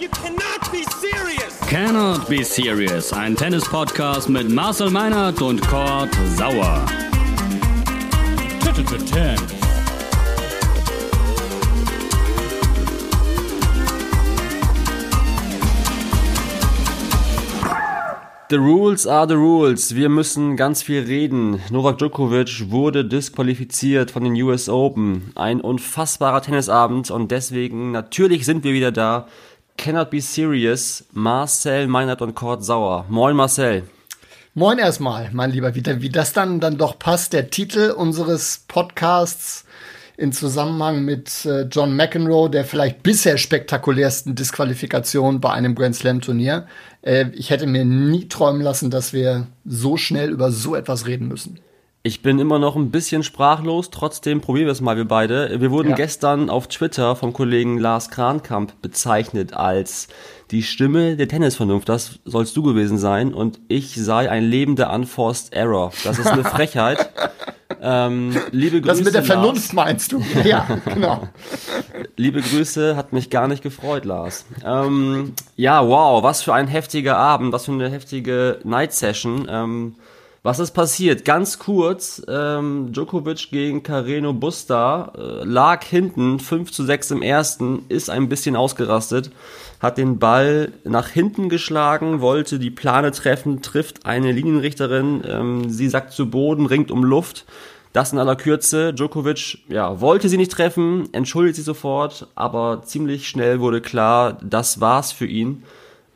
You cannot be serious! Cannot Be Serious, ein Tennis-Podcast mit Marcel Meinert und Kurt Sauer. The rules are the rules. Wir müssen ganz viel reden. Novak Djokovic wurde disqualifiziert von den US Open. Ein unfassbarer Tennisabend und deswegen natürlich sind wir wieder da. Cannot be serious. Marcel Meinert und Kurt Sauer. Moin Marcel. Moin erstmal, mein Lieber, wie, wie das dann, dann doch passt. Der Titel unseres Podcasts in Zusammenhang mit äh, John McEnroe, der vielleicht bisher spektakulärsten Disqualifikation bei einem Grand Slam Turnier. Äh, ich hätte mir nie träumen lassen, dass wir so schnell über so etwas reden müssen. Ich bin immer noch ein bisschen sprachlos, trotzdem probieren wir es mal, wir beide. Wir wurden Ja. gestern auf Twitter vom Kollegen Lars Krankamp bezeichnet als die Stimme der Tennisvernunft. Das sollst du gewesen sein und ich sei ein lebender Unforced Error. Das ist eine Frechheit. ähm, liebe Grüße, Das mit der Lars. Vernunft meinst du? Ja, genau. Liebe Grüße, hat mich gar nicht gefreut, Lars. Ähm, ja, wow, was für ein heftiger Abend, was für eine heftige Night Session. Ähm, was ist passiert? Ganz kurz, ähm, Djokovic gegen Carreno Busta äh, lag hinten 5 zu 6 im ersten, ist ein bisschen ausgerastet, hat den Ball nach hinten geschlagen, wollte die Plane treffen, trifft eine Linienrichterin, ähm, sie sackt zu Boden, ringt um Luft. Das in aller Kürze. Djokovic ja, wollte sie nicht treffen, entschuldigt sich sofort, aber ziemlich schnell wurde klar, das war's für ihn.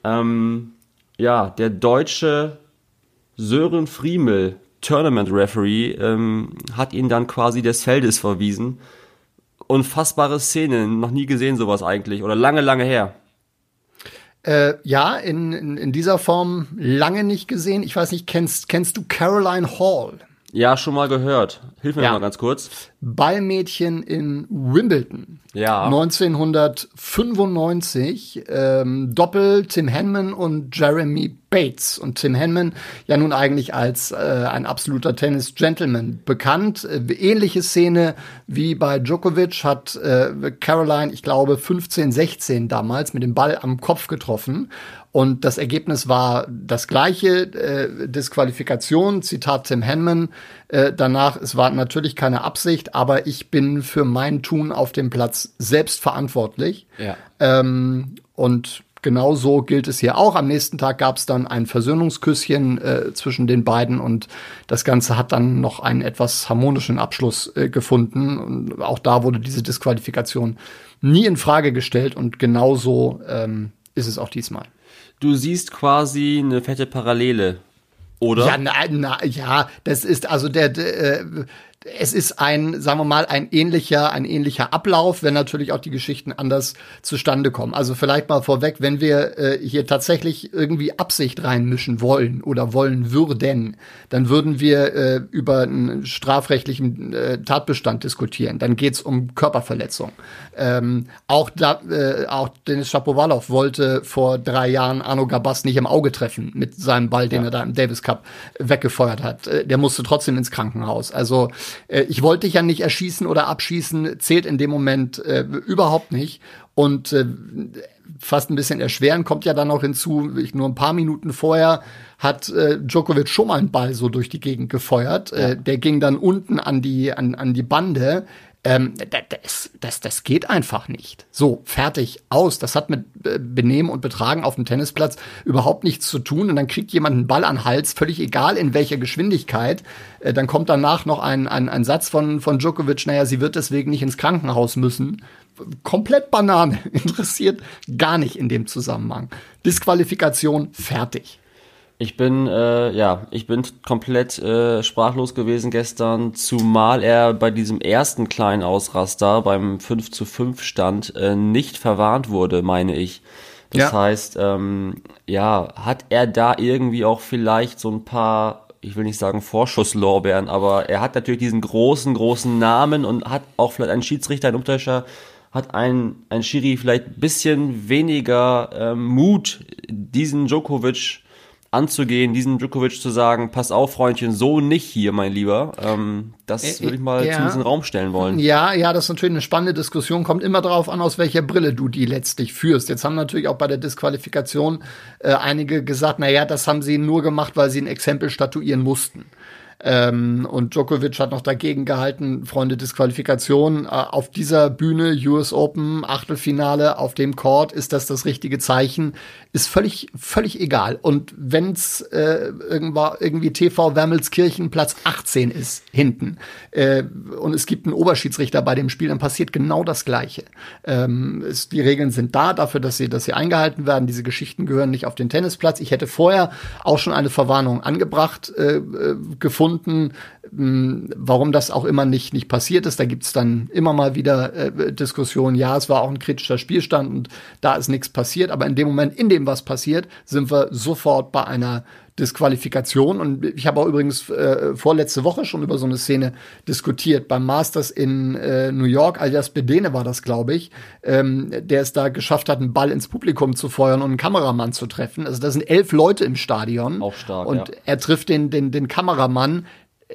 Ähm, ja, der deutsche Sören Friemel, Tournament Referee, ähm, hat ihn dann quasi des Feldes verwiesen. Unfassbare Szene, noch nie gesehen sowas eigentlich oder lange, lange her. Äh, ja, in, in, in dieser Form lange nicht gesehen. Ich weiß nicht, kennst, kennst du Caroline Hall? Ja, schon mal gehört. Hilf mir Ja. mal ganz kurz. Ballmädchen in Wimbledon. Ja. 1995. Ähm, Doppel Tim Henman und Jeremy Bates. Und Tim Henman ja nun eigentlich als äh, ein absoluter Tennis-Gentleman bekannt. Äh, ähnliche Szene wie bei Djokovic hat äh, Caroline, ich glaube, 15, 16 damals mit dem Ball am Kopf getroffen. Und das Ergebnis war das gleiche, äh, Disqualifikation, Zitat Tim Henman. Äh, danach, es war natürlich keine Absicht, aber ich bin für mein Tun auf dem Platz selbst verantwortlich. Ja. Ähm, und genau so gilt es hier auch. Am nächsten Tag gab es dann ein Versöhnungsküsschen äh, zwischen den beiden und das Ganze hat dann noch einen etwas harmonischen Abschluss äh, gefunden. Und auch da wurde diese Disqualifikation nie in Frage gestellt und genauso ähm, ist es auch diesmal. Du siehst quasi eine fette Parallele, oder? Ja, na, na, ja, das ist also der, der äh, es ist ein, sagen wir mal, ein ähnlicher, ein ähnlicher Ablauf, wenn natürlich auch die Geschichten anders zustande kommen. Also vielleicht mal vorweg, wenn wir äh, hier tatsächlich irgendwie Absicht reinmischen wollen oder wollen würden, dann würden wir äh, über einen strafrechtlichen äh, Tatbestand diskutieren. Dann geht's um Körperverletzung. Ähm, auch, da, äh, auch Denis Shapovalov wollte vor drei Jahren Arno Gabas nicht im Auge treffen mit seinem Ball, den er da im Davis Cup weggefeuert hat. Äh, der musste trotzdem ins Krankenhaus. Also äh, ich wollte dich ja nicht erschießen oder abschießen, zählt in dem Moment äh, überhaupt nicht. Und äh, fast ein bisschen erschweren kommt ja dann noch hinzu, ich, nur ein paar Minuten vorher hat äh, Djokovic schon mal einen Ball so durch die Gegend gefeuert. Äh, der ging dann unten an die, an, an die Bande. Ähm, da- das, das, das geht einfach nicht. So, fertig, aus. Das hat mit äh, Benehmen und Betragen auf dem Tennisplatz überhaupt nichts zu tun. Und dann kriegt jemand einen Ball an den Hals, völlig egal in welcher Geschwindigkeit. Äh, dann kommt danach noch ein, ein, ein Satz von, von Djokovic, naja, sie wird deswegen nicht ins Krankenhaus müssen. Komplett Banane, interessiert gar nicht in dem Zusammenhang. Disqualifikation, fertig. Ich bin, äh, ja, ich bin komplett äh, sprachlos gewesen gestern, zumal er bei diesem ersten kleinen Ausraster beim 5 zu 5 Stand äh, nicht verwarnt wurde, meine ich. Das Ja. heißt, ähm, ja, hat er da irgendwie auch vielleicht so ein paar, ich will nicht sagen Vorschusslorbeeren, aber er hat natürlich diesen großen, großen Namen und hat auch vielleicht einen Schiedsrichter, einen Umtäuscher, hat ein, ein Schiri vielleicht ein bisschen weniger ähm, Mut, diesen Djokovic anzugehen, diesen Djokovic zu sagen, pass auf, Freundchen, so nicht hier, mein Lieber. Ähm, das Äh, würde ich mal ja. zumindest in den Raum stellen wollen. Ja, ja, das ist natürlich eine spannende Diskussion. Kommt immer darauf an, aus welcher Brille du die letztlich führst. Jetzt haben natürlich auch bei der Disqualifikation äh, einige gesagt, na ja, das haben sie nur gemacht, weil sie ein Exempel statuieren mussten. Ähm, und Djokovic hat noch dagegen gehalten, Freunde Disqualifikation. Äh, auf dieser Bühne, US Open, Achtelfinale, auf dem Court, ist das das richtige Zeichen? Ist völlig, völlig egal. Und wenn's äh, irgendwann irgendwie TV Wermelskirchen Platz 18 ist, hinten, äh, und es gibt einen Oberschiedsrichter bei dem Spiel, dann passiert genau das Gleiche. Ähm, es, die Regeln sind da dafür, dass sie, dass sie eingehalten werden. Diese Geschichten gehören nicht auf den Tennisplatz. Ich hätte vorher auch schon eine Verwarnung angebracht äh, äh, gefunden, mh, warum das auch immer nicht, nicht passiert ist. Da gibt's dann immer mal wieder äh, Diskussionen. Ja, es war auch ein kritischer Spielstand und da ist nichts passiert. Aber in dem Moment, in dem was passiert, sind wir sofort bei einer Disqualifikation. Und ich habe auch übrigens äh, vorletzte Woche schon über so eine Szene diskutiert. Beim Masters in äh, New York, alias Bedene war das, glaube ich, ähm, der es da geschafft hat, einen Ball ins Publikum zu feuern und einen Kameramann zu treffen. Also da sind elf Leute im Stadion. Auch stark, Und ja. er trifft den, den, den Kameramann.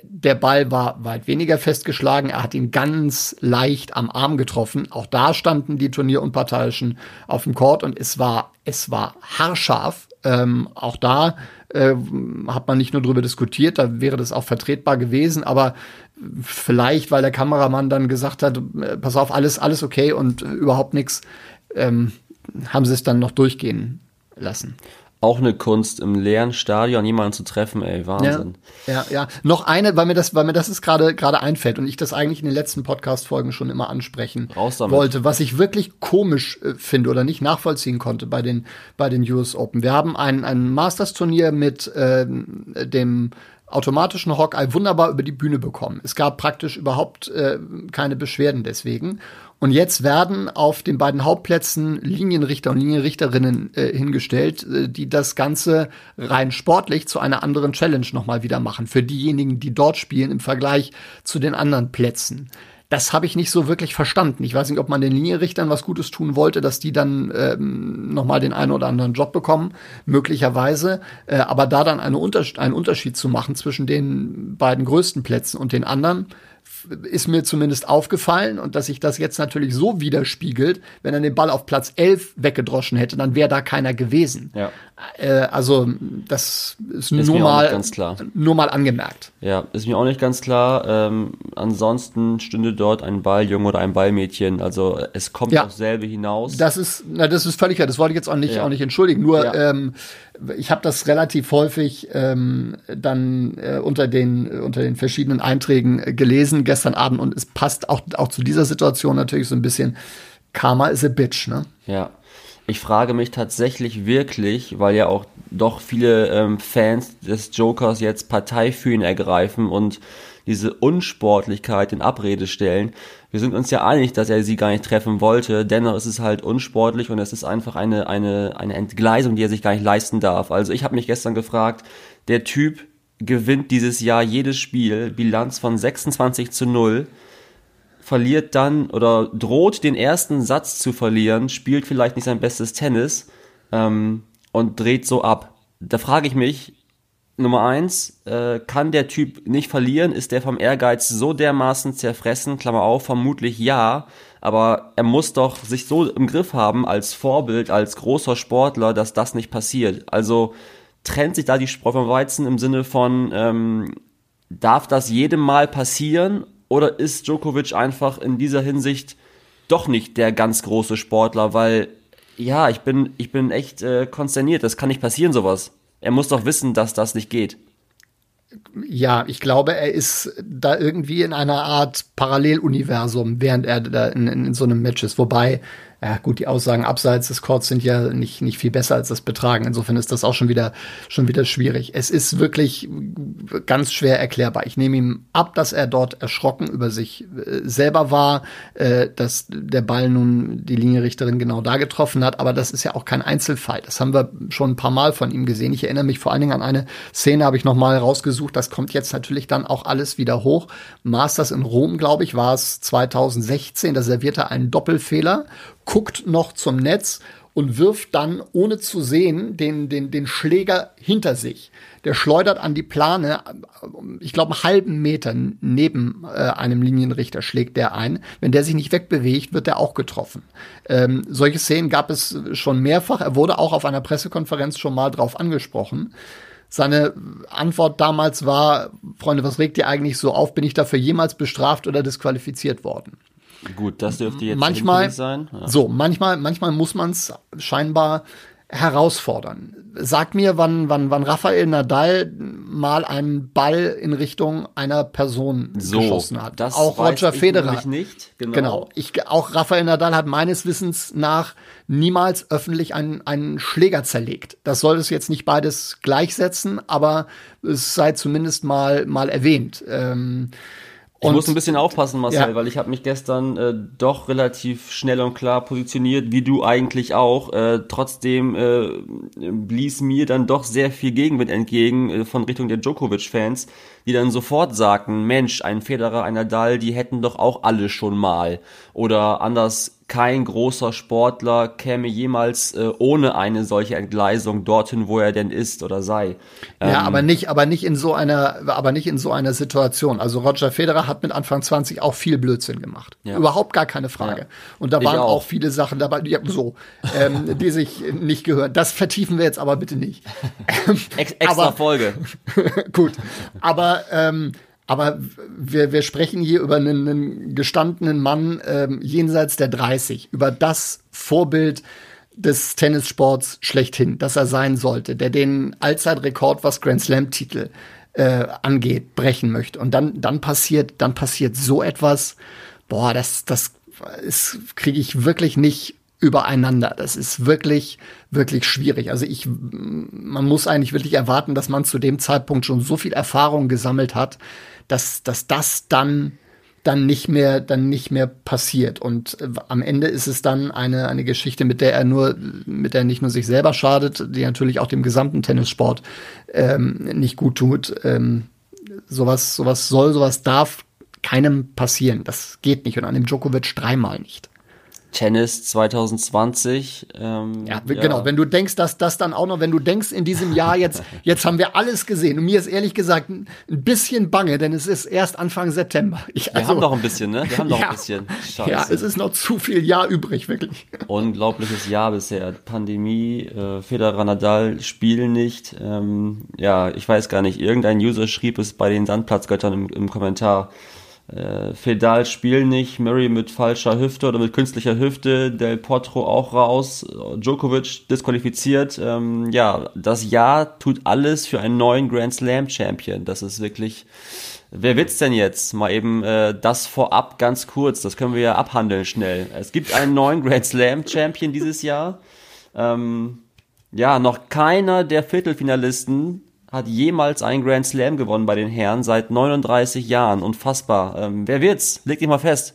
Der Ball war weit weniger festgeschlagen. Er hat ihn ganz leicht am Arm getroffen. Auch da standen die Turnierunparteiischen auf dem Court und es war, es war haarscharf. Ähm, auch da äh, hat man nicht nur drüber diskutiert, da wäre das auch vertretbar gewesen, aber vielleicht, weil der Kameramann dann gesagt hat, äh, pass auf, alles, alles okay und überhaupt nichts, ähm, haben sie es dann noch durchgehen lassen. Auch eine Kunst, im leeren Stadion jemanden zu treffen, ey, Wahnsinn. Ja, ja, ja. Noch eine, weil mir das, weil mir das ist gerade gerade einfällt und ich das eigentlich in den letzten Podcast-Folgen schon immer ansprechen wollte, was ich wirklich komisch äh, finde oder nicht nachvollziehen konnte bei den bei den US Open. Wir haben ein ein Masters-Turnier mit ähm, dem automatischen Hawkeye wunderbar über die Bühne bekommen. Es gab praktisch überhaupt äh, keine Beschwerden deswegen. Und jetzt werden auf den beiden Hauptplätzen Linienrichter und Linienrichterinnen äh, hingestellt, äh, die das Ganze rein sportlich zu einer anderen Challenge nochmal wieder machen. Für diejenigen, die dort spielen im Vergleich zu den anderen Plätzen. Das habe ich nicht so wirklich verstanden. Ich weiß nicht, ob man den Linienrichtern was Gutes tun wollte, dass die dann ähm, nochmal den einen oder anderen Job bekommen, möglicherweise. Äh, aber da dann eine Unters einen Unterschied zu machen zwischen den beiden größten Plätzen und den anderen, ist mir zumindest aufgefallen und dass sich das jetzt natürlich so widerspiegelt, wenn er den Ball auf Platz 11 weggedroschen hätte, dann wäre da keiner gewesen. Ja. Äh, also das ist, nur mir auch mal nur mal angemerkt. Ja, ist mir auch nicht ganz klar. Ähm, ansonsten stünde dort ein Balljunge oder ein Ballmädchen. Also es kommt Ja. aufs selbe hinaus. Das ist, na, das ist völlig klar. Das wollte ich jetzt auch nicht, Ja. auch nicht entschuldigen. Nur, Ja. ähm, ich habe das relativ häufig ähm, dann äh, unter den unter den verschiedenen Einträgen äh, gelesen gestern Abend und es passt auch auch zu dieser Situation natürlich so ein bisschen. Karma is a bitch, ne? Ja. Ich frage mich tatsächlich wirklich, weil ja auch doch viele ähm, Fans des Jokers jetzt Partei für ihn ergreifen und diese Unsportlichkeit in Abrede stellen. Wir sind uns ja einig, dass er sie gar nicht treffen wollte. Dennoch ist es halt unsportlich und es ist einfach eine, eine, eine Entgleisung, die er sich gar nicht leisten darf. Also ich habe mich gestern gefragt, der Typ gewinnt dieses Jahr jedes Spiel, Bilanz von 26 zu 0 verliert dann oder droht den ersten Satz zu verlieren, spielt vielleicht nicht sein bestes Tennis ähm, und dreht so ab. Da frage ich mich, Nummer eins, äh, kann der Typ nicht verlieren? Ist der vom Ehrgeiz so dermaßen zerfressen? Klammer auf, vermutlich ja. Aber er muss doch sich so im Griff haben als Vorbild, als großer Sportler, dass das nicht passiert. Also trennt sich da die Spreu vom Weizen im Sinne von, ähm, darf das jedem Mal passieren? Oder ist Djokovic einfach in dieser Hinsicht doch nicht der ganz große Sportler? Weil, ja, ich bin, ich bin echt äh, konsterniert. Das kann nicht passieren, sowas. Er muss doch wissen, dass das nicht geht. Ja, ich glaube, er ist da irgendwie in einer Art Paralleluniversum, während er da in, in, in so einem Match ist. Wobei, ja gut, die Aussagen abseits des Courts sind ja nicht, nicht viel besser als das Betragen. Insofern ist das auch schon wieder, schon wieder schwierig. Es ist wirklich ganz schwer erklärbar. Ich nehme ihm ab, dass er dort erschrocken über sich äh, selber war, äh, dass der Ball nun die Linienrichterin genau da getroffen hat. Aber das ist ja auch kein Einzelfall. Das haben wir schon ein paar Mal von ihm gesehen. Ich erinnere mich vor allen Dingen an eine Szene, habe ich noch mal rausgesucht. Das kommt jetzt natürlich dann auch alles wieder hoch. Masters in Rom, glaube ich, war es 2016. Da servierte er einen Doppelfehler, guckt noch zum Netz und wirft dann, ohne zu sehen, den, den, den Schläger hinter sich. Der schleudert an die Plane, ich glaube, einen halben Meter neben äh, einem Linienrichter schlägt der ein. Wenn der sich nicht wegbewegt, wird der auch getroffen. Ähm, solche Szenen gab es schon mehrfach. Er wurde auch auf einer Pressekonferenz schon mal drauf angesprochen. Seine Antwort damals war, Freunde, was regt ihr eigentlich so auf? Bin ich dafür jemals bestraft oder disqualifiziert worden? Gut, das dürfte jetzt manchmal sein. Ja. So, manchmal, manchmal muss man es scheinbar herausfordern. Sag mir, wann, wann, wann Rafael Nadal mal einen Ball in Richtung einer Person so, geschossen hat. Das auch Roger Federer. Ich nicht. Genau. genau. Ich, auch Rafael Nadal hat meines Wissens nach niemals öffentlich einen, einen Schläger zerlegt. Das soll es jetzt nicht beides gleichsetzen, aber es sei zumindest mal, mal erwähnt. Ähm, ich muss ein bisschen aufpassen, Marcel, ja. weil ich habe mich gestern äh, doch relativ schnell und klar positioniert, wie du eigentlich auch. Äh, trotzdem äh, blies mir dann doch sehr viel Gegenwind entgegen äh, von Richtung der Djokovic-Fans, die dann sofort sagten, Mensch, ein Federer, ein Nadal, die hätten doch auch alle schon mal. Oder anders kein großer Sportler käme jemals äh, ohne eine solche Entgleisung dorthin, wo er denn ist oder sei. Ähm, ja, aber nicht, aber nicht in so einer, aber nicht in so einer Situation. Also Roger Federer hat mit Anfang 20 auch viel Blödsinn gemacht. Ja. Überhaupt gar keine Frage. Ja. Und da waren auch. auch. viele Sachen dabei, die, so, ähm, die sich nicht gehören. Das vertiefen wir jetzt aber bitte nicht. Ex extra aber, Folge. gut. Aber ähm, aber wir, wir sprechen hier über einen, einen gestandenen Mann ähm, jenseits der 30, über das Vorbild des Tennissports schlechthin, das er sein sollte, der den Allzeitrekord, was Grand Slam-Titel äh, angeht, brechen möchte. Und dann, dann passiert, dann passiert so etwas, boah, das, das kriege ich wirklich nicht übereinander. Das ist wirklich, wirklich schwierig. Also ich, man muss eigentlich wirklich erwarten, dass man zu dem Zeitpunkt schon so viel Erfahrung gesammelt hat, dass, dass das dann dann nicht mehr dann nicht mehr passiert. Und äh, am Ende ist es dann eine eine Geschichte mit der er nur mit der er nicht nur sich selber schadet die natürlich auch dem gesamten Tennissport ähm, nicht gut tut. Ähm, sowas sowas soll sowas darf keinem passieren. Das geht nicht. Und an dem Djokovic dreimal nicht Tennis 2020. Ähm, ja, ja, genau. Wenn du denkst, dass das dann auch noch, wenn du denkst, in diesem Jahr jetzt, jetzt haben wir alles gesehen. Und mir ist ehrlich gesagt ein bisschen bange, denn es ist erst Anfang September. Ich, also, wir haben noch ein bisschen, ne? Wir haben noch ja, ein bisschen. Scheiße. Ja, es ist noch zu viel Jahr übrig, wirklich. Unglaubliches Jahr bisher. Pandemie, äh, Federer Nadal spielen nicht. Ähm, ja, ich weiß gar nicht. Irgendein User schrieb es bei den Sandplatzgöttern im, im Kommentar äh, Fedal spielen nicht, Murray mit falscher Hüfte oder mit künstlicher Hüfte, Del Potro auch raus, Djokovic disqualifiziert. Ähm, ja, das Jahr tut alles für einen neuen Grand Slam Champion. Das ist wirklich. Wer wird's denn jetzt? Mal eben äh, das vorab ganz kurz, das können wir ja abhandeln schnell. Es gibt einen neuen Grand Slam Champion dieses Jahr. Ähm, ja, noch keiner der Viertelfinalisten hat jemals einen Grand Slam gewonnen bei den Herren seit 39 Jahren. Unfassbar. Ähm, wer wird's? Leg dich mal fest.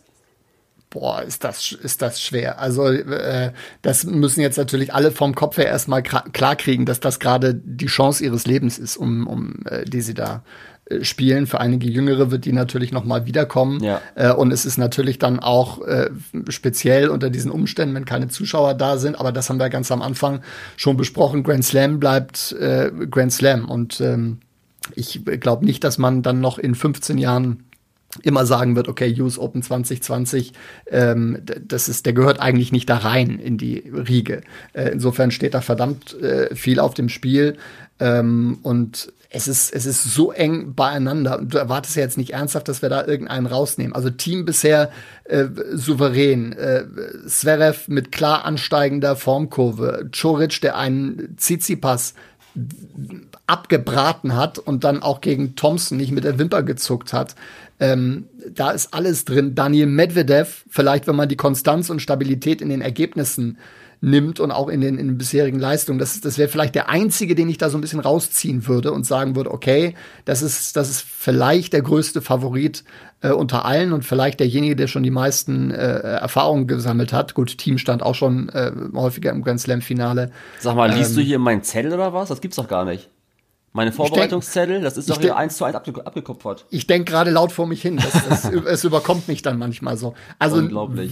Boah, ist das, ist das schwer. Also, äh, das müssen jetzt natürlich alle vom Kopf her erstmal klar kriegen, dass das gerade die Chance ihres Lebens ist, um, um äh, die sie da spielen. Für einige Jüngere wird die natürlich noch mal wiederkommen. Ja. Äh, und es ist natürlich dann auch äh, speziell unter diesen Umständen, wenn keine Zuschauer da sind. Aber das haben wir ganz am Anfang schon besprochen. Grand Slam bleibt äh, Grand Slam. Und ähm, ich glaube nicht, dass man dann noch in 15 Jahren immer sagen wird, okay, US Open 2020, ähm, das ist, der gehört eigentlich nicht da rein in die Riege. Äh, insofern steht da verdammt äh, viel auf dem Spiel. Ähm, und es ist, es ist so eng beieinander. Du erwartest ja jetzt nicht ernsthaft, dass wir da irgendeinen rausnehmen. Also Team bisher äh, souverän. Äh, Zverev mit klar ansteigender Formkurve. Choric, der einen Tsitsipas abgebraten hat und dann auch gegen Thompson nicht mit der Wimper gezuckt hat. Ähm, da ist alles drin. Daniel Medvedev, vielleicht wenn man die Konstanz und Stabilität in den Ergebnissen nimmt und auch in den, in den bisherigen Leistungen. Das, das wäre vielleicht der einzige, den ich da so ein bisschen rausziehen würde und sagen würde, okay, das ist, das ist vielleicht der größte Favorit äh, unter allen und vielleicht derjenige, der schon die meisten äh, Erfahrungen gesammelt hat. Gut, Team stand auch schon äh, häufiger im Grand Slam-Finale. Sag mal, liest ähm, du hier meinen Zettel oder was? Das gibt's doch gar nicht. Meine Vorbereitungszettel, das ist doch hier eins zu eins abge abgekupfert. Ich denke gerade laut vor mich hin. Das, das, es überkommt mich dann manchmal so. Also,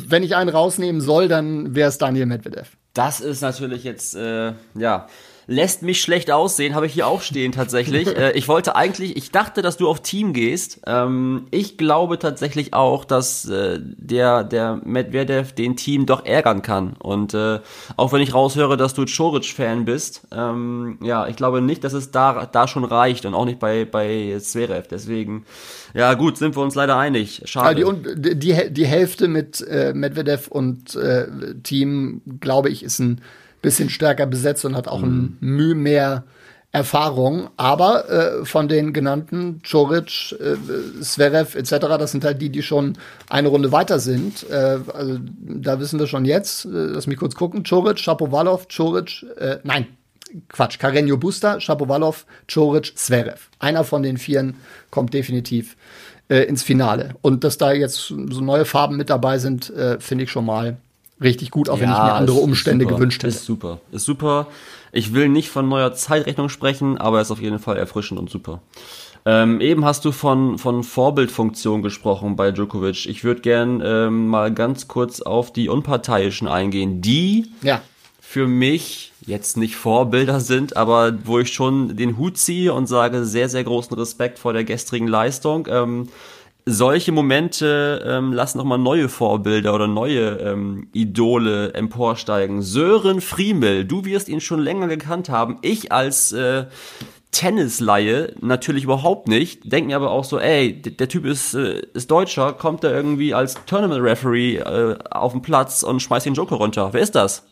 wenn ich einen rausnehmen soll, dann wäre es Daniel Medvedev. Das ist natürlich jetzt, äh, ja, lässt mich schlecht aussehen, habe ich hier auch stehen tatsächlich. äh, ich wollte eigentlich, ich dachte, dass du auf Team gehst. Ähm, ich glaube tatsächlich auch, dass äh, der, der Medvedev den Team doch ärgern kann. Und äh, auch wenn ich raushöre, dass du Choric-Fan bist, ähm, ja, ich glaube nicht, dass es da, da schon reicht und auch nicht bei, bei Zverev. Deswegen, ja gut, sind wir uns leider einig. Schade. Also die, die, die Hälfte mit äh, Medvedev und äh, Team, glaube ich, ist ein bisschen stärker besetzt und hat auch ein Mühe mehr Erfahrung. Aber äh, von den genannten Choric, äh, Zverev etc., das sind halt die, die schon eine Runde weiter sind. Äh, also da wissen wir schon jetzt, äh, lass mich kurz gucken, Choric, Shapovalov, Choric, äh, nein, Quatsch, Carreño Busta, Shapovalov, Choric, Zverev. Einer von den Vieren kommt definitiv äh, ins Finale. Und dass da jetzt so neue Farben mit dabei sind, äh, finde ich schon mal richtig gut, auch wenn ich mir andere Umstände super. gewünscht hätte. Ist super. Ist super. Ich will nicht von neuer Zeitrechnung sprechen, aber ist auf jeden Fall erfrischend und super. Ähm, eben hast du von, von Vorbildfunktion gesprochen bei Djokovic. Ich würde gern ähm, mal ganz kurz auf die Unparteiischen eingehen, die Ja. für mich jetzt nicht Vorbilder sind, aber wo ich schon den Hut ziehe und sage, sehr, sehr großen Respekt vor der gestrigen Leistung. Ähm, solche Momente ähm, lassen nochmal neue Vorbilder oder neue ähm, Idole emporsteigen. Sören Friemel, du wirst ihn schon länger gekannt haben. Ich als äh, Tennisleihe natürlich überhaupt nicht. Denken aber auch so, ey, der Typ ist, äh, ist Deutscher, kommt da irgendwie als Tournament-Referee äh, auf den Platz und schmeißt den Joker runter. Wer ist das?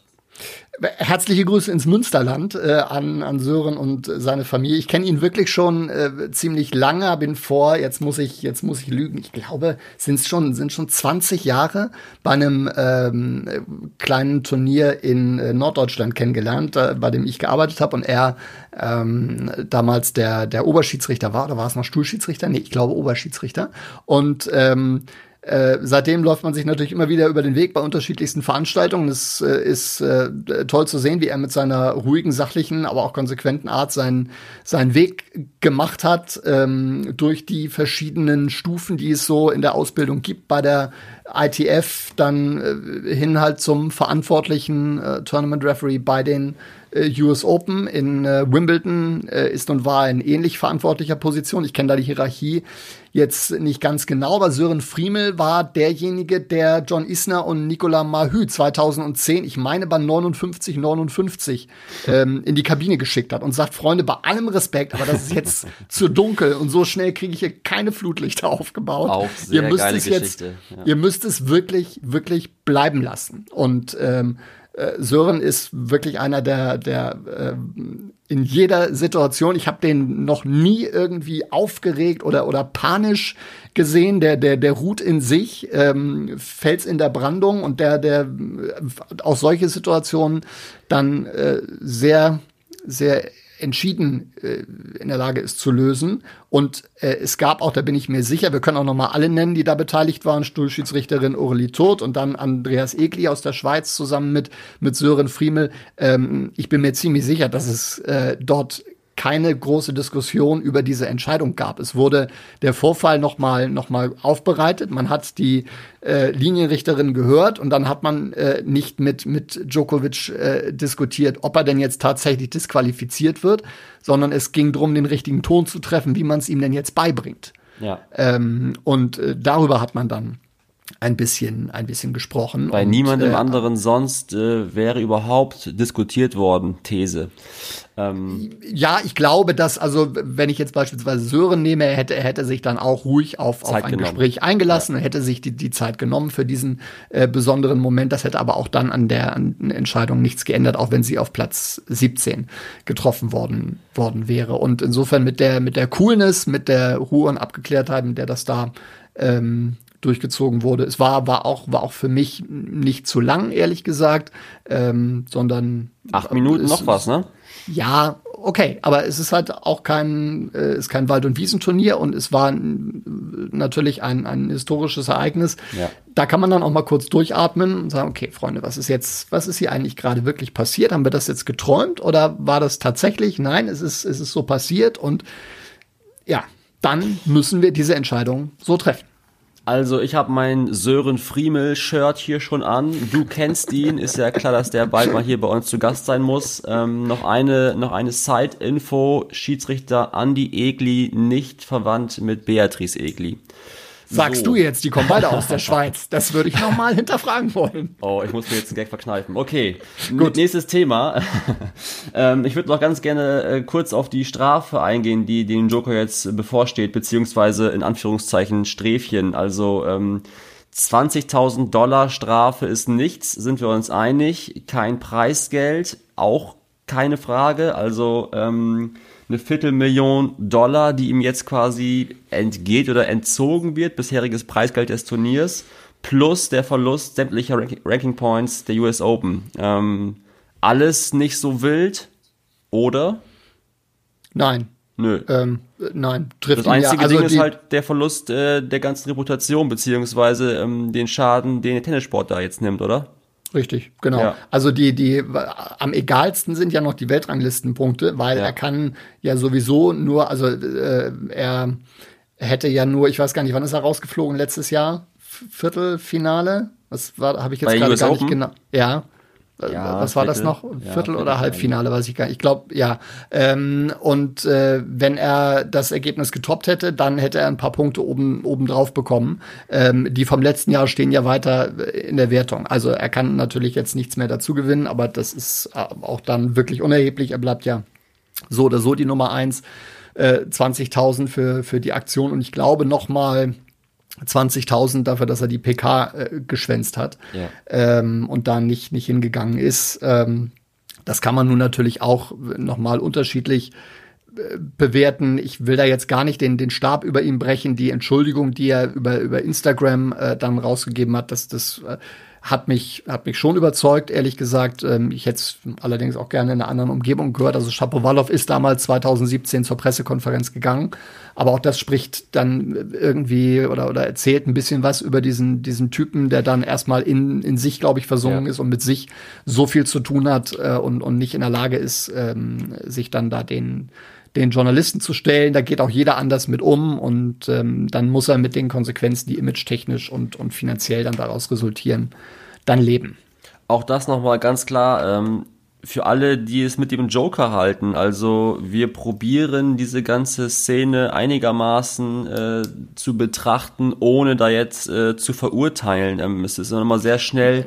Herzliche Grüße ins Münsterland äh, an, an Sören und seine Familie. Ich kenne ihn wirklich schon äh, ziemlich lange, bin vor, jetzt muss ich, jetzt muss ich lügen, ich glaube, sind schon, sind schon 20 Jahre bei einem ähm, äh, kleinen Turnier in äh, Norddeutschland kennengelernt, äh, bei dem ich gearbeitet habe und er ähm, damals der, der Oberschiedsrichter war, oder war es noch Stuhlschiedsrichter? Nee, ich glaube Oberschiedsrichter. Und ähm, äh, seitdem läuft man sich natürlich immer wieder über den Weg bei unterschiedlichsten Veranstaltungen. Es äh, ist äh, toll zu sehen, wie er mit seiner ruhigen, sachlichen, aber auch konsequenten Art seinen, seinen Weg gemacht hat ähm, durch die verschiedenen Stufen, die es so in der Ausbildung gibt bei der ITF, dann äh, hin halt zum verantwortlichen äh, Tournament Referee bei den äh, US Open in äh, Wimbledon äh, ist und war in ähnlich verantwortlicher Position. Ich kenne da die Hierarchie jetzt nicht ganz genau, aber Sören Friemel war derjenige, der John Isner und Nicolas Mahü 2010, ich meine bei 59, 59, ähm, in die Kabine geschickt hat und sagt, Freunde, bei allem Respekt, aber das ist jetzt zu dunkel und so schnell kriege ich hier keine Flutlichter aufgebaut. Auch sehr ihr müsst geile es jetzt, Geschichte, ja. ihr müsst es wirklich, wirklich bleiben lassen. Und ähm, äh, Sören ist wirklich einer der, der ähm, in jeder Situation, ich habe den noch nie irgendwie aufgeregt oder, oder panisch gesehen, der, der, der ruht in sich, ähm, Fels in der Brandung und der, der äh, auch solche Situationen dann äh, sehr, sehr entschieden äh, in der Lage ist zu lösen. Und äh, es gab auch, da bin ich mir sicher, wir können auch noch mal alle nennen, die da beteiligt waren, Stuhlschiedsrichterin Aurelie Todt und dann Andreas Egli aus der Schweiz zusammen mit, mit Sören Friemel. Ähm, ich bin mir ziemlich sicher, dass es äh, dort keine große Diskussion über diese Entscheidung gab. Es wurde der Vorfall nochmal noch mal aufbereitet. Man hat die äh, Linienrichterin gehört und dann hat man äh, nicht mit, mit Djokovic äh, diskutiert, ob er denn jetzt tatsächlich disqualifiziert wird, sondern es ging darum, den richtigen Ton zu treffen, wie man es ihm denn jetzt beibringt. Ja. Ähm, und äh, darüber hat man dann ein bisschen, ein bisschen gesprochen. Bei und, niemandem äh, anderen sonst äh, wäre überhaupt diskutiert worden, These. Ja, ich glaube, dass, also, wenn ich jetzt beispielsweise Sören nehme, er hätte, er hätte sich dann auch ruhig auf, auf ein genommen. Gespräch eingelassen und hätte sich die, die Zeit genommen für diesen äh, besonderen Moment. Das hätte aber auch dann an der an der Entscheidung nichts geändert, auch wenn sie auf Platz 17 getroffen worden, worden wäre. Und insofern mit der, mit der Coolness, mit der Ruhe und Abgeklärtheit, mit der das da ähm, durchgezogen wurde. Es war, war auch, war auch für mich nicht zu lang, ehrlich gesagt, ähm, sondern Acht Minuten es- noch was, ne? ja, okay, aber es ist halt auch kein, äh, ist kein Wald- und Wiesenturnier und es war natürlich ein, ein historisches Ereignis. Ja. Da kann man dann auch mal kurz durchatmen und sagen, okay, Freunde, was ist jetzt, was ist hier eigentlich gerade wirklich passiert? Haben wir das jetzt geträumt oder war das tatsächlich? Nein, es ist, es ist so passiert und ja, dann müssen wir diese Entscheidung so treffen. Also ich habe mein Sören Friemel-Shirt hier schon an. Du kennst ihn, ist ja klar, dass der bald mal hier bei uns zu Gast sein muss. Ähm, noch eine, noch eine Side-Info. Schiedsrichter Andy Egli, nicht verwandt mit Beatrice Egli. Sagst So. du jetzt, die kommen beide aus der Schweiz. Das würde ich nochmal hinterfragen wollen. Oh, ich muss mir jetzt einen Gag verkneifen. Okay, gut. Nächstes Thema. ähm, ich würde noch ganz gerne äh, kurz auf die Strafe eingehen, die den Joker jetzt bevorsteht, beziehungsweise in Anführungszeichen Sträfchen. Also ähm, 20.000 Dollar Strafe ist nichts, sind wir uns einig. Kein Preisgeld, auch keine Frage. Also ähm, eine Viertelmillion Dollar, die ihm jetzt quasi entgeht oder entzogen wird, bisheriges Preisgeld des Turniers, plus der Verlust sämtlicher Rank Ranking Points der US Open. Ähm, alles nicht so wild, oder? Nein. Nö. Ähm, äh, nein, trifft Das einzige ja. Also Ding ist halt der Verlust äh, der ganzen Reputation, beziehungsweise ähm, den Schaden, den der Tennissport da jetzt nimmt, oder? Richtig, genau. Ja. Also die, die am egalsten sind ja noch die Weltranglistenpunkte, weil Ja. er kann ja sowieso nur, also äh, er hätte ja nur, ich weiß gar nicht, wann ist er rausgeflogen letztes Jahr? Viertelfinale? Was war, habe ich jetzt gerade gar nicht Open? genau. Ja. Äh, Ja, Was war das Viertel. noch? Ja, Viertel Viertel oder Halbfinale, weiß ich gar nicht. Ich glaube, ja. Ähm, und äh, wenn er das Ergebnis getoppt hätte, dann hätte er ein paar Punkte oben, oben drauf bekommen. Ähm, die vom letzten Jahr stehen ja weiter äh, in der Wertung. Also er kann natürlich jetzt nichts mehr dazu gewinnen, aber das ist äh, auch dann wirklich unerheblich. Er bleibt ja so oder so die Nummer eins. Äh, 20.000 für, für die Aktion und ich glaube noch mal 20.000 dafür, dass er die PK äh, geschwänzt hat Ja. ähm, und da nicht, nicht hingegangen ist. Ähm, das kann man nun natürlich auch nochmal unterschiedlich äh, bewerten. Ich will da jetzt gar nicht den, den Stab über ihn brechen. Die Entschuldigung, die er über, über Instagram äh, dann rausgegeben hat, das, das äh, hat mich, hat mich schon überzeugt, ehrlich gesagt. Ähm, ich hätte es allerdings auch gerne in einer anderen Umgebung gehört. Also Shapovalov ist damals 2017 zur Pressekonferenz gegangen. Aber auch das spricht dann irgendwie oder, oder erzählt ein bisschen was über diesen, diesen Typen, der dann erstmal in, in sich, glaube ich, versunken Ja. ist und mit sich so viel zu tun hat äh, und, und nicht in der Lage ist, ähm, sich dann da den, den Journalisten zu stellen. Da geht auch jeder anders mit um und ähm, dann muss er mit den Konsequenzen, die image-technisch und, und finanziell dann daraus resultieren, dann leben. Auch das nochmal ganz klar, ähm, für alle, die es mit dem Joker halten, also wir probieren diese ganze Szene einigermaßen äh, zu betrachten, ohne da jetzt äh, zu verurteilen. Ähm, es ist immer sehr schnell,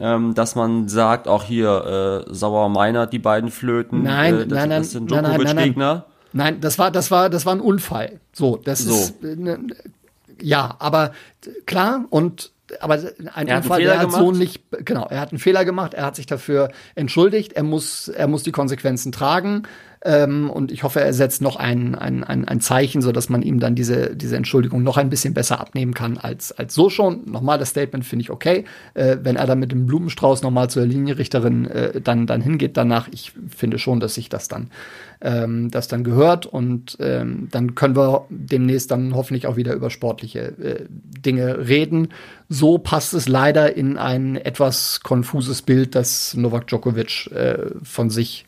ähm, dass man sagt, auch hier, äh, Sauer Meinert, die beiden Flöten, Nein, äh, das, nein, das sind nein, nein, nein. Djokovic-Gegner. Das war, das war, das war ein Unfall. So, das So. ist äh, ne, ja, aber klar und aber ein Er Unfall, der hat so nicht, genau, er hat einen Fehler gemacht, er hat sich dafür entschuldigt, er muss, er muss die Konsequenzen tragen. Ähm, und ich hoffe, er setzt noch ein, ein, ein, ein Zeichen, so dass man ihm dann diese, diese Entschuldigung noch ein bisschen besser abnehmen kann als, als so schon. Nochmal das Statement finde ich okay. Äh, wenn er dann mit dem Blumenstrauß nochmal zur Linienrichterin äh, dann, dann hingeht danach, ich finde schon, dass sich das dann, ähm, das dann gehört und ähm, dann können wir demnächst dann hoffentlich auch wieder über sportliche äh, Dinge reden. So passt es leider in ein etwas konfuses Bild, das Novak Djokovic äh, von sich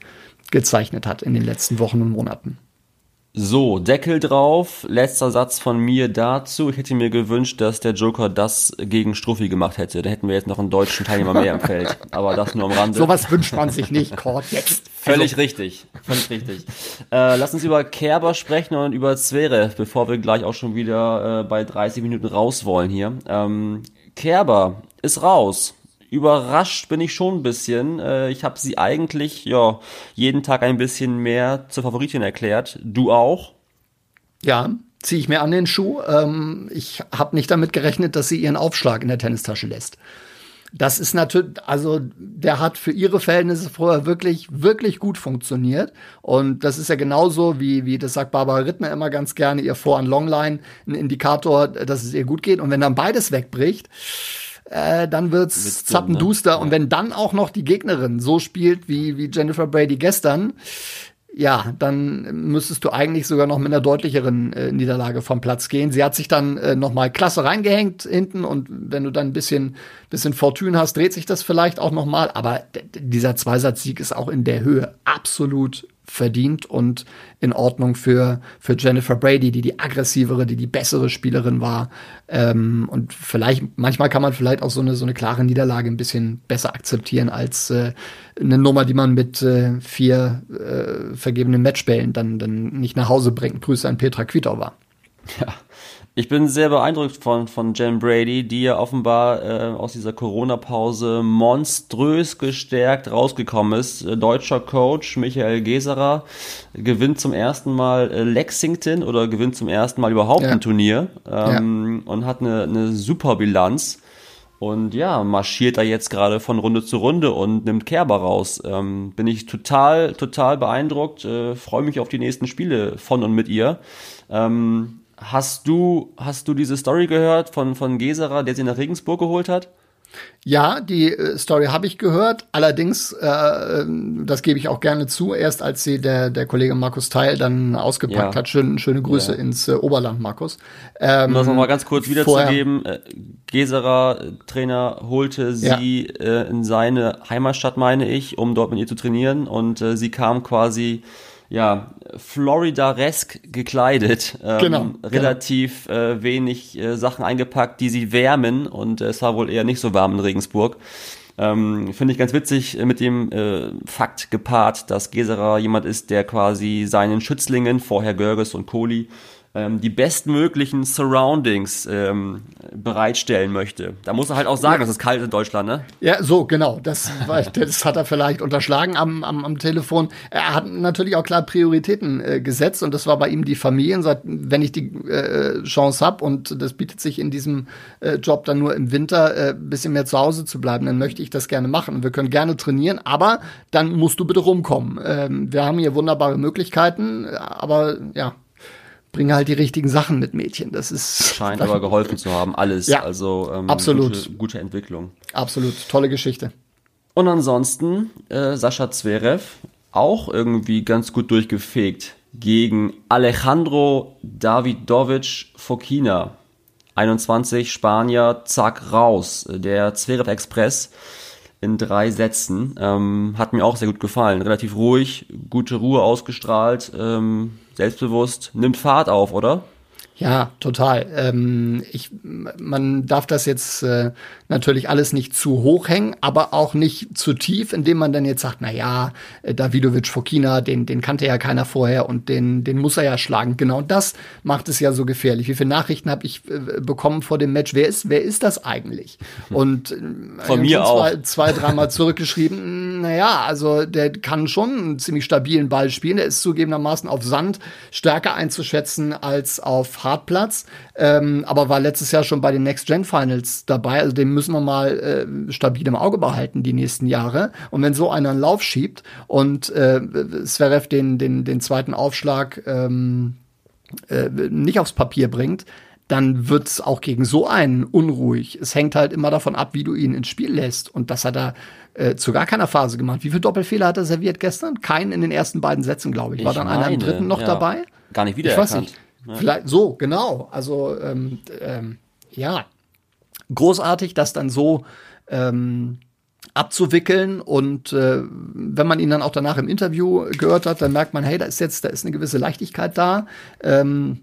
gezeichnet hat in den letzten Wochen und Monaten. So, Deckel drauf. Letzter Satz von mir dazu. Ich hätte mir gewünscht, dass der Joker das gegen Struffi gemacht hätte. Da hätten wir jetzt noch einen deutschen Teilnehmer mehr im Feld. Aber das nur am Rande. Sowas wünscht man sich nicht, Kord, jetzt. Völlig richtig. Völlig richtig. Äh, lass uns über Kerber sprechen und über Zverev, bevor wir gleich auch schon wieder äh, bei 30 Minuten raus wollen hier. Ähm, Kerber ist raus. Überrascht bin ich schon ein bisschen. Äh, ich habe sie eigentlich ja jeden Tag ein bisschen mehr zur Favoritin erklärt. Du auch? Ja, ziehe ich mir an den Schuh. Ähm, ich habe nicht damit gerechnet, dass sie ihren Aufschlag in der Tennistasche lässt. Das ist natürlich, also der hat für ihre Verhältnisse vorher wirklich, wirklich gut funktioniert. Und das ist ja genauso, wie, wie das sagt Barbara Rittner immer ganz gerne, ihr Vor- und Longline, ein Indikator, dass es ihr gut geht. Und wenn dann beides wegbricht, äh, dann wird's zappenduster. ne? Und wenn dann auch noch die Gegnerin so spielt wie, wie Jennifer Brady gestern, ja, dann müsstest du eigentlich sogar noch mit einer deutlicheren äh, Niederlage vom Platz gehen. Sie hat sich dann äh, noch mal klasse reingehängt hinten und wenn du dann ein bisschen bisschen Fortune hast, dreht sich das vielleicht auch noch mal. Aber dieser Zweisatzsieg ist auch in der Höhe absolut verdient und in Ordnung für, für Jennifer Brady, die die aggressivere, die die bessere Spielerin war. Ähm, und vielleicht, manchmal kann man vielleicht auch so eine, so eine klare Niederlage ein bisschen besser akzeptieren als äh, eine Nummer, die man mit äh, vier äh, vergebenen Matchbällen dann, dann nicht nach Hause bringt. Grüße an Petra Kvitova. Ja. Ich bin sehr beeindruckt von, von Jen Brady, die ja offenbar äh, aus dieser Corona-Pause monströs gestärkt rausgekommen ist. Äh, deutscher Coach Michael Geserer gewinnt zum ersten Mal äh, Lexington oder gewinnt zum ersten Mal überhaupt ja. ein Turnier ähm, ja. und hat eine, eine super Bilanz. Und ja, marschiert da jetzt gerade von Runde zu Runde und nimmt Kerber raus. Ähm, bin ich total, total beeindruckt. Äh, Freue mich auf die nächsten Spiele von und mit ihr. Ähm, Hast du, hast du diese Story gehört von, von Geserer, der sie nach Regensburg geholt hat? Ja, die äh, Story habe ich gehört. Allerdings, äh, das gebe ich auch gerne zu, erst als sie der, der Kollege Markus Teil dann ausgepackt ja. hat. Schön, schöne Grüße ja. ins äh, Oberland, Markus. Ähm, um das nochmal ganz kurz wiederzugeben, äh, Geserer äh, Trainer holte sie ja. äh, in seine Heimatstadt, meine ich, um dort mit ihr zu trainieren. Und äh, sie kam quasi ja, Florida-resk gekleidet. Ähm, genau, relativ genau. Äh, wenig äh, Sachen eingepackt, die sie wärmen und es war wohl eher nicht so warm in Regensburg. Ähm, Finde ich ganz witzig äh, mit dem äh, Fakt gepaart, dass Geserer jemand ist, der quasi seinen Schützlingen, vorher Görges und Kohli, ähm, die bestmöglichen Surroundings ähm, bereitstellen möchte. Da muss er halt auch sagen, ja. es ist kalt in Deutschland, ne? Ja, so, genau. Das, das hat er vielleicht unterschlagen am, am, am Telefon. Er hat natürlich auch klar Prioritäten äh, gesetzt und das war bei ihm die Familie. Sagt, wenn ich die äh, Chance habe und das bietet sich in diesem äh, Job dann nur im Winter, äh, bisschen mehr zu Hause zu bleiben, dann möchte ich das gerne machen. Und wir können gerne trainieren, aber dann musst du bitte rumkommen. Ähm, wir haben hier wunderbare Möglichkeiten, aber ja, bringe halt die richtigen Sachen mit Mädchen. Das ist scheint aber geholfen zu haben, alles. Ja, also ähm, absolut gute, gute, Entwicklung. Absolut tolle Geschichte. Und ansonsten äh, Sascha Zverev auch irgendwie ganz gut durchgefegt gegen Alejandro Davidovic Fokina. 21 Spanier, zack raus. Der Zverev Express in drei Sätzen. Ähm, hat mir auch sehr gut gefallen. Relativ ruhig, gute Ruhe ausgestrahlt. Ähm, selbstbewusst, nimmt Fahrt auf, oder? Ja, total. Ähm, ich, man darf das jetzt äh, natürlich alles nicht zu hoch hängen, aber auch nicht zu tief, indem man dann jetzt sagt, na ja, äh, Davidovic Fokina, den, den kannte ja keiner vorher und den, den muss er ja schlagen. Genau das macht es ja so gefährlich. Wie viele Nachrichten habe ich äh, bekommen vor dem Match? Wer ist, wer ist das eigentlich? Und äh, von mir auch zwei, zwei dreimal zurückgeschrieben. na ja, also der kann schon einen ziemlich stabilen Ball spielen. Der ist zugegebenermaßen auf Sand stärker einzuschätzen als auf Hartplatz, ähm, aber war letztes Jahr schon bei den Next Gen Finals dabei. Also den müssen wir mal äh, stabil im Auge behalten die nächsten Jahre. Und wenn so einer einen Lauf schiebt und äh, Zverev den, den, den zweiten Aufschlag ähm, äh, nicht aufs Papier bringt, dann wird's auch gegen so einen unruhig. Es hängt halt immer davon ab, wie du ihn ins Spiel lässt. Und das hat er äh, zu gar keiner Phase gemacht. Wie viele Doppelfehler hat er serviert gestern? Keinen in den ersten beiden Sätzen, glaube ich. War dann meine, einer im dritten noch ja. dabei? Gar nicht wieder. Ich weiß nicht. Ja. Vielleicht so, genau. Also ähm, ähm, ja, großartig, das dann so ähm, abzuwickeln und äh, wenn man ihn dann auch danach im Interview gehört hat, dann merkt man, hey, da ist jetzt, da ist eine gewisse Leichtigkeit da. Ähm,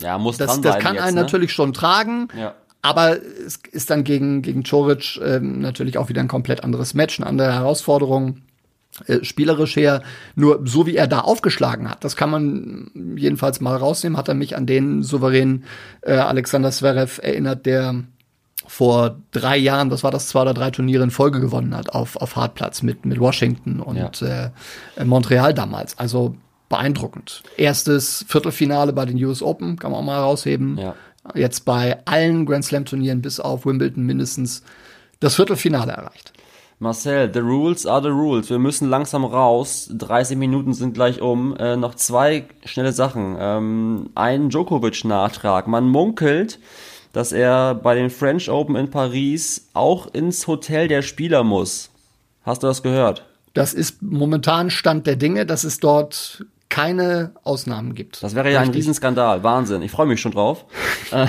ja, muss das, das kann jetzt, einen ne? natürlich schon tragen. Ja. Aber es ist dann gegen, gegen Choric ähm, natürlich auch wieder ein komplett anderes Match, eine andere Herausforderung. Äh, spielerisch her, nur so wie er da aufgeschlagen hat, das kann man jedenfalls mal rausnehmen, hat er mich an den souveränen äh, Alexander Zverev erinnert, der vor drei Jahren, das war das zwei oder drei Turniere in Folge gewonnen hat auf, auf Hartplatz mit, mit Washington und ja. äh, Montreal damals. Also beeindruckend. Erstes Viertelfinale bei den US Open, kann man auch mal rausheben. Ja. Jetzt bei allen Grand Slam Turnieren bis auf Wimbledon mindestens das Viertelfinale erreicht. Marcel, the rules are the rules. Wir müssen langsam raus. 30 Minuten sind gleich um. Äh, noch zwei schnelle Sachen. Ähm, ein Djokovic-Nachtrag. Man munkelt, dass er bei den French Open in Paris auch ins Hotel der Spieler muss. Hast du das gehört? Das ist momentan Stand der Dinge, dass es dort keine Ausnahmen gibt. Das wäre ja ein Richtig. Riesenskandal. Wahnsinn. Ich freue mich schon drauf.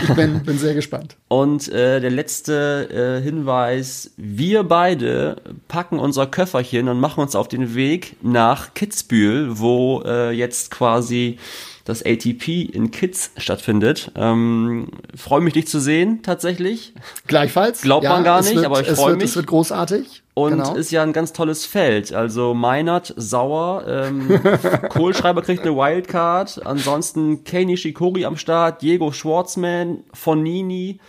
Ich bin, bin sehr gespannt. Und äh, der letzte äh, Hinweis, wir beide packen unser Köfferchen und machen uns auf den Weg nach Kitzbühel, wo äh, jetzt quasi das ATP in Kitz stattfindet. Ähm, freue mich, dich zu sehen, tatsächlich. Gleichfalls. Glaubt man gar nicht, wird, aber ich es freu wird- mich. Es wird großartig. Und genau. ist ja ein ganz tolles Feld. Also Meinert, Sauer, ähm, Kohlschreiber kriegt eine Wildcard. Ansonsten Kei Shikori am Start, Diego Schwartzman, Fonini.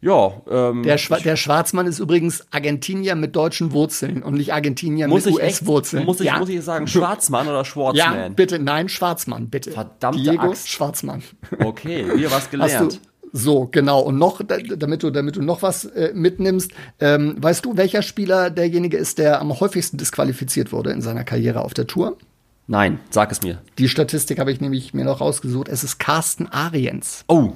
Ja, ähm, Der, Schwa der Schwarzmann ist übrigens Argentinier mit deutschen Wurzeln und nicht Argentinier muss mit US-Wurzeln. muss ich, ja. muss ich sagen, Schwarzmann oder ja, Schwartzman? bitte, nein, Schwarzmann, bitte. Verdammte Diego Axt. Schwarzmann. Okay, wieder was Hast gelernt. du, so, genau. Und noch, da- damit du, damit du noch was äh, mitnimmst, ähm, weißt du, welcher Spieler derjenige ist, der am häufigsten disqualifiziert wurde in seiner Karriere auf der Tour? Nein, sag es mir. Die Statistik habe ich nämlich mir noch rausgesucht. Es ist Carsten Ariens. Oh,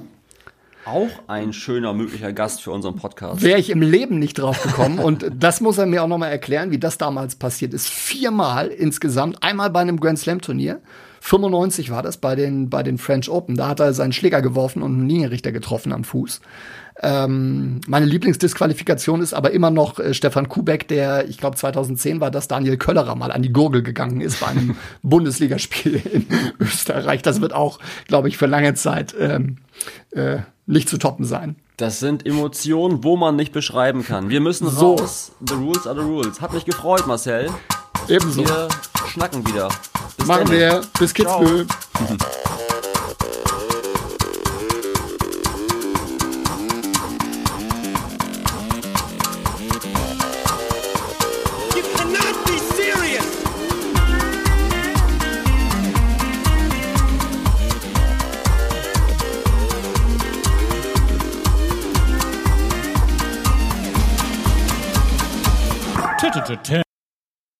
auch ein schöner möglicher Gast für unseren Podcast. Wäre ich im Leben nicht drauf gekommen. und das muss er mir auch noch mal erklären, wie das damals passiert ist. Viermal insgesamt. Einmal bei einem Grand Slam Turnier. 95 war das bei den, bei den French Open. Da hat er seinen Schläger geworfen und einen Linienrichter getroffen am Fuß. Ähm, meine Lieblingsdisqualifikation ist aber immer noch äh, Stefan Kubek, der, ich glaube 2010 war das, Daniel Köllerer mal an die Gurgel gegangen ist bei einem Bundesligaspiel in Österreich. Das wird auch, glaube ich, für lange Zeit ähm, äh, nicht zu toppen sein. Das sind Emotionen, wo man nicht beschreiben kann. Wir müssen So. raus. The rules are the rules. Hat mich gefreut, Marcel. Ebenso. Wir schnacken wieder. Bis Machen dann. wir. Bis Kitzbühel.